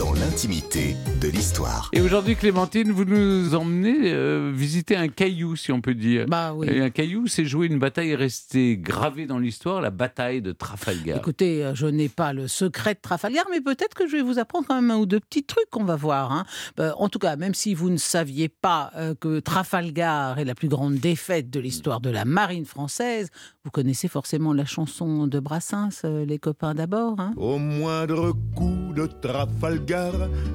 dans l'intimité de l'histoire. Et aujourd'hui, Clémentine, vous nous emmenez euh, visiter un caillou, si on peut dire. Bah oui. Et un caillou, c'est jouer une bataille restée gravée dans l'histoire, la bataille de Trafalgar. Écoutez, euh, je n'ai pas le secret de Trafalgar, mais peut-être que je vais vous apprendre quand même un ou deux petits trucs qu'on va voir. hein. Bah, en tout cas, même si vous ne saviez pas euh, que Trafalgar est la plus grande défaite de l'histoire de la marine française, vous connaissez forcément la chanson de Brassens, euh, Les copains d'abord. hein. Au moindre coup de Trafalgar,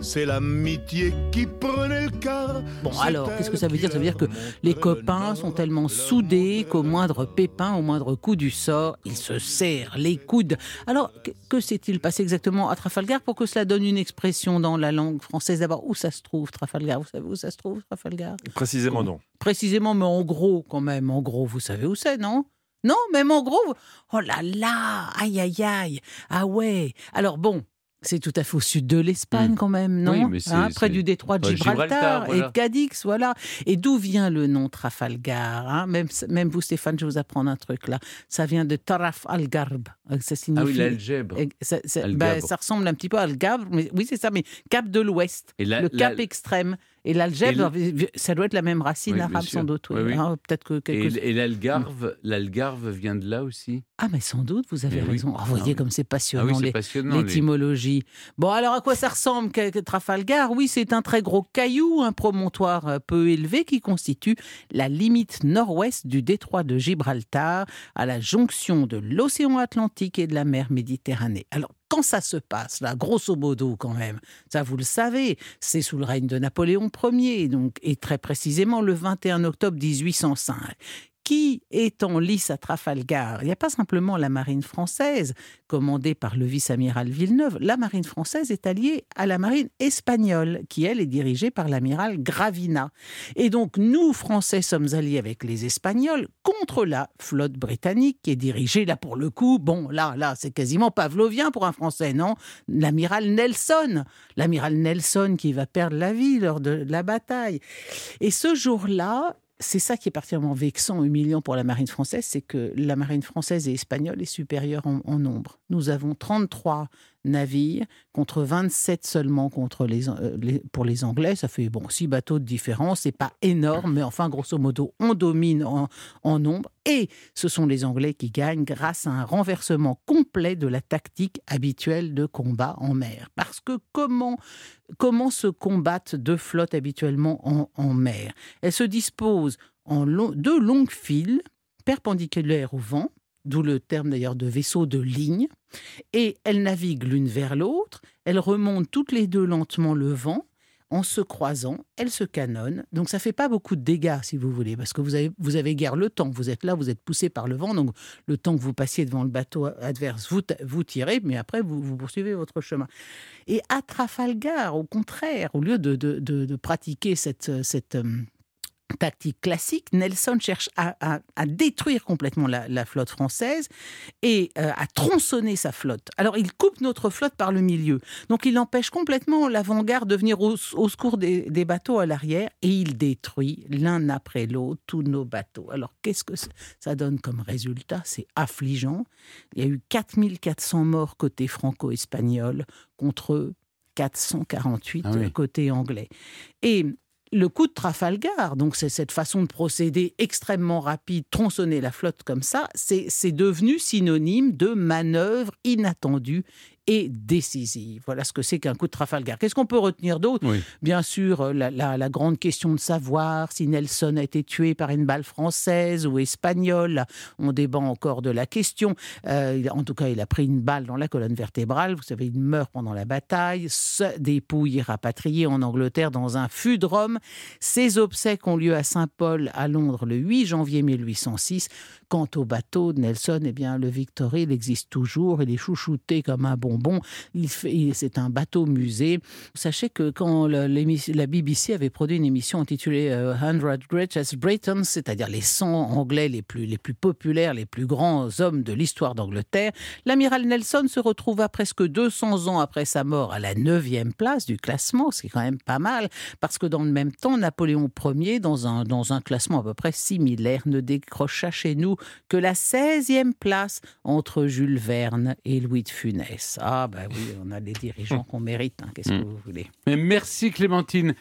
c'est l'amitié qui prenait le quart. Bon, alors, qu'est-ce que ça veut dire? Ça veut dire que les copains sont tellement soudés qu'au moindre pépin, au moindre coup du sort, ils se serrent les coudes. Alors, que, que s'est-il passé exactement à Trafalgar? Pour que cela donne une expression dans la langue française D'abord, où ça se trouve, Trafalgar? Vous savez où ça se trouve, Trafalgar? Précisément non. Précisément, mais en gros, quand même, en gros, vous savez où c'est, non? Non, même en gros, oh là là, aïe aïe aïe, ah ouais. Alors bon, c'est tout à fait au sud de l'Espagne Hmm. quand même, non Oui, Hein, Près du détroit de Gibraltar, et de Cadix, voilà. Et d'où vient le nom Trafalgar hein? Même, même vous, Stéphane, je vais vous apprendre un truc là. Ça vient de Taraf al-Garb. Euh, Ça signifie... Ah oui, l'algèbre. Ça, ben, ça ressemble un petit peu à Algarve, mais oui, c'est ça, mais cap de l'ouest, le cap extrême. Et l'algèbre, ça doit être la même racine Oui, arabe sûr. sans doute. oui. Oui, oui. Hein, Peut-être que Et, quelques... et l'algarve, l'algarve vient de là aussi? Ah, mais sans doute, vous avez raison. Ah, vous Ah voyez comme c'est Ah passionnant, passionnant. les- Bon, alors à quoi ça ressemble Trafalgar? Oui, c'est un très gros caillou, un promontoire euh, peu élevé qui constitue la limite nord-ouest du détroit de Gibraltar, à la jonction de l'océan Atlantique et de la mer Méditerranée. Alors, quand ça se passe, là, grosso modo quand même, ça vous le savez, c'est sous le règne de Napoléon Ier, donc, et très précisément le 21 octobre 1805 qui est en lice à Trafalgar? Il n'y a pas simplement la marine française, commandée par le vice-amiral Villeneuve. La marine française est alliée à la marine espagnole, qui, elle, est dirigée par l'amiral Gravina. Et donc, nous, Français, sommes alliés avec les Espagnols contre la flotte britannique, qui est dirigée, là, pour le coup, bon, là, là, c'est quasiment pavlovien pour un Français, non? L'amiral Nelson. L'amiral Nelson qui va perdre la vie lors de la bataille. Et ce jour-là, c'est ça qui est particulièrement vexant, humiliant pour la marine française, c'est que la marine française et espagnole est supérieure en, en nombre. Nous avons 33 navires contre 27 seulement contre les, euh, les- pour les Anglais. Ça fait bon six bateaux de différence, c'est pas énorme, mais enfin grosso modo, on domine en, en nombre. Et ce sont les Anglais qui gagnent grâce à un renversement complet de la tactique habituelle de combat en mer. Parce que comment comment se combattent deux flottes habituellement en, en mer? Elles se disposent en long- deux longues files perpendiculaires au vent, d'où le terme d'ailleurs de vaisseau de ligne, et elles naviguent l'une vers l'autre, elles remontent toutes les deux lentement le vent, en se croisant, elles se canonnent. Donc ça fait pas beaucoup de dégâts, si vous voulez, parce que vous avez, vous avez guère le temps. Vous êtes là, vous êtes poussé par le vent, donc le temps que vous passiez devant le bateau adverse, vous, vous tirez, mais après, vous, vous poursuivez votre chemin. Et à Trafalgar, au contraire, au lieu de, de- de- de pratiquer cette, cette euh, tactique classique, Nelson cherche à, à- à détruire complètement la, la flotte française et euh, à tronçonner sa flotte. Alors il coupe notre flotte par le milieu. Donc il empêche complètement l'avant-garde de venir au, au secours des, des bateaux à l'arrière et il détruit l'un après l'autre tous nos bateaux. Alors qu'est-ce que ça- ça donne comme résultat? C'est affligeant. Il y a eu 4400 morts côté franco-espagnol contre 448 Ah oui. côté anglais. Et le coup de Trafalgar, donc c'est cette façon de procéder extrêmement rapide, tronçonner la flotte comme ça, c'est devenu synonyme de manœuvre inattendue et décisive. Voilà ce que c'est qu'un coup de Trafalgar. Qu'est-ce qu'on peut retenir d'autre? Oui. Bien sûr, euh, la, la- la grande question de savoir si Nelson a été tué par une balle française ou espagnole. On débat encore de la question. Euh, en tout cas, il a pris une balle dans la colonne vertébrale. Vous savez, il meurt pendant la bataille. Sa dépouille rapatriée en Angleterre dans un fût de Rome. Ses obsèques ont lieu à Saint-Paul, à Londres, le 8 janvier 1806. Quant au bateau de Nelson, eh bien, le Victory, il existe toujours. Il est chouchouté comme un bonbon. Il- c'est un bateau musée. Sachez que quand la BBC avait produit une émission intitulée euh, 100 Greatest Britons, c'est-à-dire les 100 Anglais les plus, les plus populaires, les plus grands hommes de l'histoire d'Angleterre, l'amiral Nelson se retrouva presque 200 ans après sa mort à la 9e place du classement, ce qui est quand même pas mal, parce que dans le même temps, Napoléon Ier, dans un, dans un classement à peu près similaire, ne décrocha chez nous que la 16e place entre Jules Verne et Louis de Funès. Ah, bah oui, on a des dirigeants qu'on mérite, hein, qu'est-ce Mm. que vous voulez? Mais merci Clémentine.